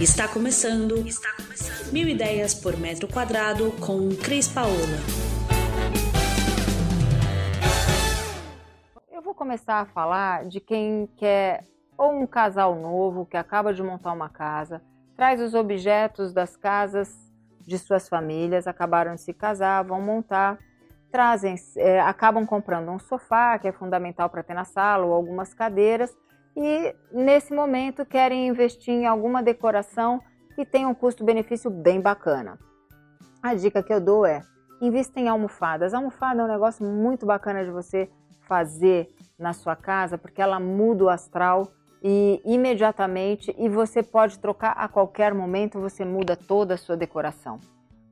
Está começando, está começando. Mil ideias por metro quadrado com Cris Paola. Eu vou começar a falar de quem quer ou um casal novo que acaba de montar uma casa, traz os objetos das casas de suas famílias, acabaram de se casar, vão montar, trazem, é, acabam comprando um sofá que é fundamental para ter na sala ou algumas cadeiras e nesse momento querem investir em alguma decoração que tenha um custo-benefício bem bacana. A dica que eu dou é: invista em almofadas. Almofada é um negócio muito bacana de você fazer na sua casa, porque ela muda o astral e imediatamente e você pode trocar a qualquer momento, você muda toda a sua decoração.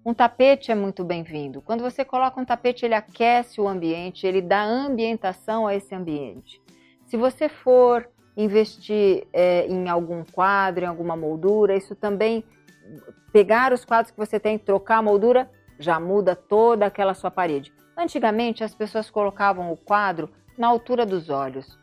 Um tapete é muito bem-vindo. Quando você coloca um tapete, ele aquece o ambiente, ele dá ambientação a esse ambiente. Se você for investir é, em algum quadro, em alguma moldura, isso também, pegar os quadros que você tem, trocar a moldura, já muda toda aquela sua parede. Antigamente as pessoas colocavam o quadro na altura dos olhos.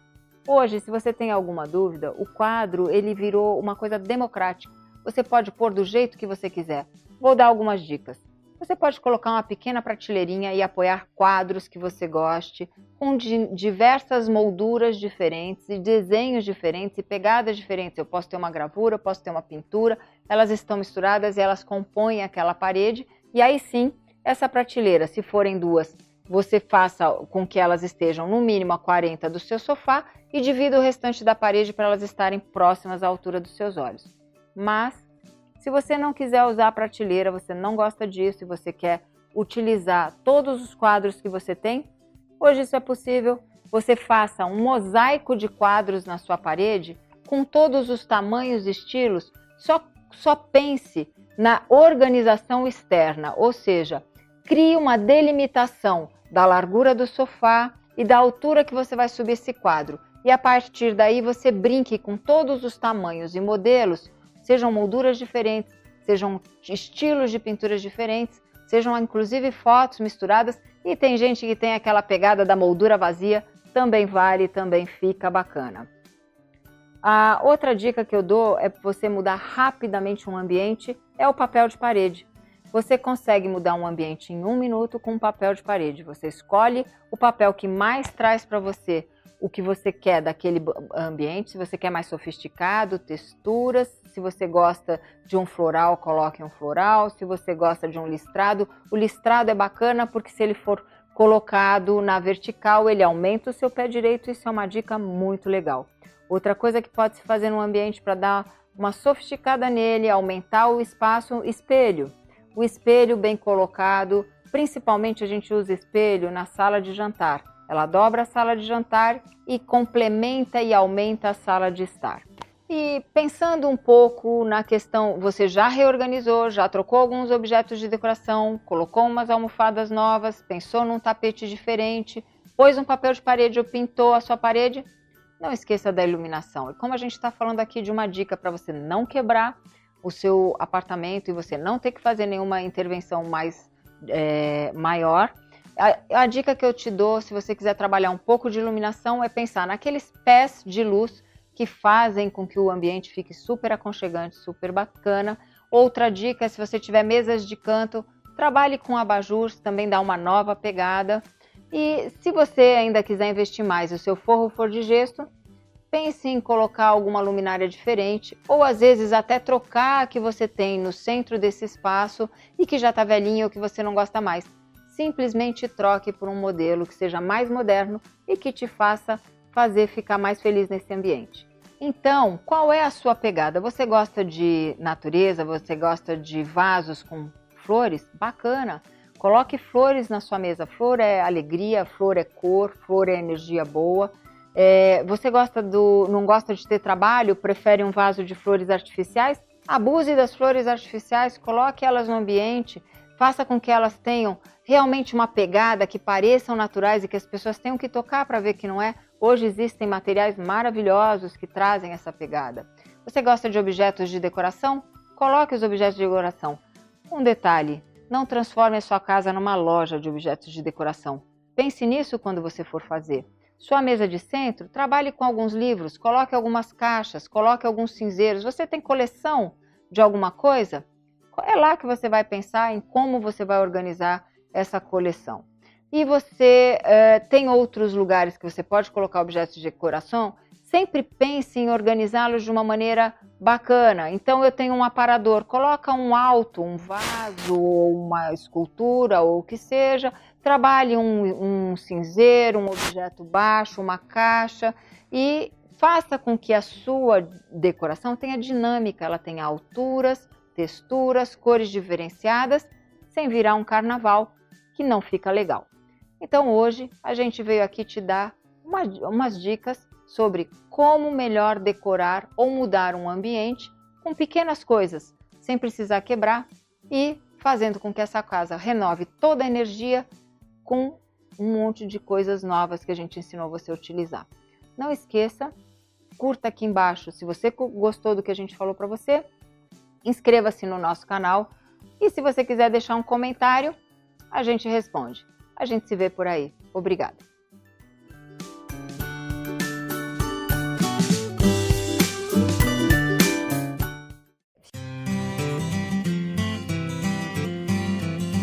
Hoje, se você tem alguma dúvida, o quadro ele virou uma coisa democrática. Você pode pôr do jeito que você quiser. Vou dar algumas dicas. Você pode colocar uma pequena prateleirinha e apoiar quadros que você goste, com diversas molduras diferentes e desenhos diferentes e pegadas diferentes. Eu posso ter uma gravura, eu posso ter uma pintura, elas estão misturadas e elas compõem aquela parede. E aí sim, essa prateleira, se forem duas, você faça com que elas estejam no mínimo a 40 do seu sofá e divida o restante da parede para elas estarem próximas à altura dos seus olhos. Mas se você não quiser usar a prateleira, você não gosta disso e você quer utilizar todos os quadros que você tem, hoje isso é possível. Você faça um mosaico de quadros na sua parede com todos os tamanhos e estilos. Só, só pense na organização externa, ou seja, crie uma delimitação da largura do sofá e da altura que você vai subir esse quadro. E a partir daí você brinque com todos os tamanhos e modelos sejam molduras diferentes, sejam estilos de pinturas diferentes, sejam inclusive fotos misturadas. E tem gente que tem aquela pegada da moldura vazia, também vale, também fica bacana. A outra dica que eu dou é você mudar rapidamente um ambiente é o papel de parede. Você consegue mudar um ambiente em um minuto com um papel de parede. Você escolhe o papel que mais traz para você o que você quer daquele ambiente, se você quer mais sofisticado, texturas, se você gosta de um floral, coloque um floral, se você gosta de um listrado, o listrado é bacana porque se ele for colocado na vertical, ele aumenta o seu pé direito, isso é uma dica muito legal. Outra coisa que pode se fazer no ambiente para dar uma sofisticada nele, aumentar o espaço, espelho. O espelho bem colocado, principalmente a gente usa espelho na sala de jantar ela dobra a sala de jantar e complementa e aumenta a sala de estar. E pensando um pouco na questão, você já reorganizou, já trocou alguns objetos de decoração, colocou umas almofadas novas, pensou num tapete diferente, pôs um papel de parede ou pintou a sua parede? Não esqueça da iluminação. E como a gente está falando aqui de uma dica para você não quebrar o seu apartamento e você não ter que fazer nenhuma intervenção mais é, maior, a, a, dica que eu te dou, se você quiser trabalhar um pouco de iluminação, é pensar naqueles pés de luz que fazem com que o ambiente fique super aconchegante, super bacana. Outra dica é se você tiver mesas de canto, trabalhe com abajur, também dá uma nova pegada. E se você ainda quiser investir mais e o seu forro for de gesso, pense em colocar alguma luminária diferente ou às vezes até trocar a que você tem no centro desse espaço e que já está velhinho ou que você não gosta mais simplesmente troque por um modelo que seja mais moderno e que te faça fazer ficar mais feliz nesse ambiente. Então, qual é a sua pegada? Você gosta de natureza? Você gosta de vasos com flores? Bacana! Coloque flores na sua mesa. Flor é alegria, flor é cor, flor é energia boa. É, você gosta do, não gosta de ter trabalho? Prefere um vaso de flores artificiais? Abuse das flores artificiais, coloque elas no ambiente, faça com que elas tenham realmente uma pegada que pareçam naturais e que as pessoas tenham que tocar para ver que não é. Hoje existem materiais maravilhosos que trazem essa pegada. Você gosta de objetos de decoração? Coloque os objetos de decoração. Um detalhe: não transforme a sua casa numa loja de objetos de decoração. Pense nisso quando você for fazer. Sua mesa de centro, trabalhe com alguns livros, coloque algumas caixas, coloque alguns cinzeiros. Você tem coleção de alguma coisa, é lá que você vai pensar em como você vai organizar essa coleção. E você uh, tem outros lugares que você pode colocar objetos de decoração, sempre pense em organizá-los de uma maneira bacana. Então eu tenho um aparador, coloca um alto, um vaso ou uma escultura ou o que seja, trabalhe um, um cinzeiro, um objeto baixo, uma caixa. E faça com que a sua decoração tenha dinâmica, ela tenha alturas, texturas, cores diferenciadas, sem virar um carnaval que não fica legal. Então hoje a gente veio aqui te dar uma, umas dicas sobre como melhor decorar ou mudar um ambiente com pequenas coisas, sem precisar quebrar e fazendo com que essa casa renove toda a energia com um monte de coisas novas que a gente ensinou você a utilizar. Não esqueça, curta aqui embaixo se você gostou do que a gente falou para você, inscreva-se no nosso canal e se você quiser deixar um comentário, a gente responde. A gente se vê por aí. Obrigada.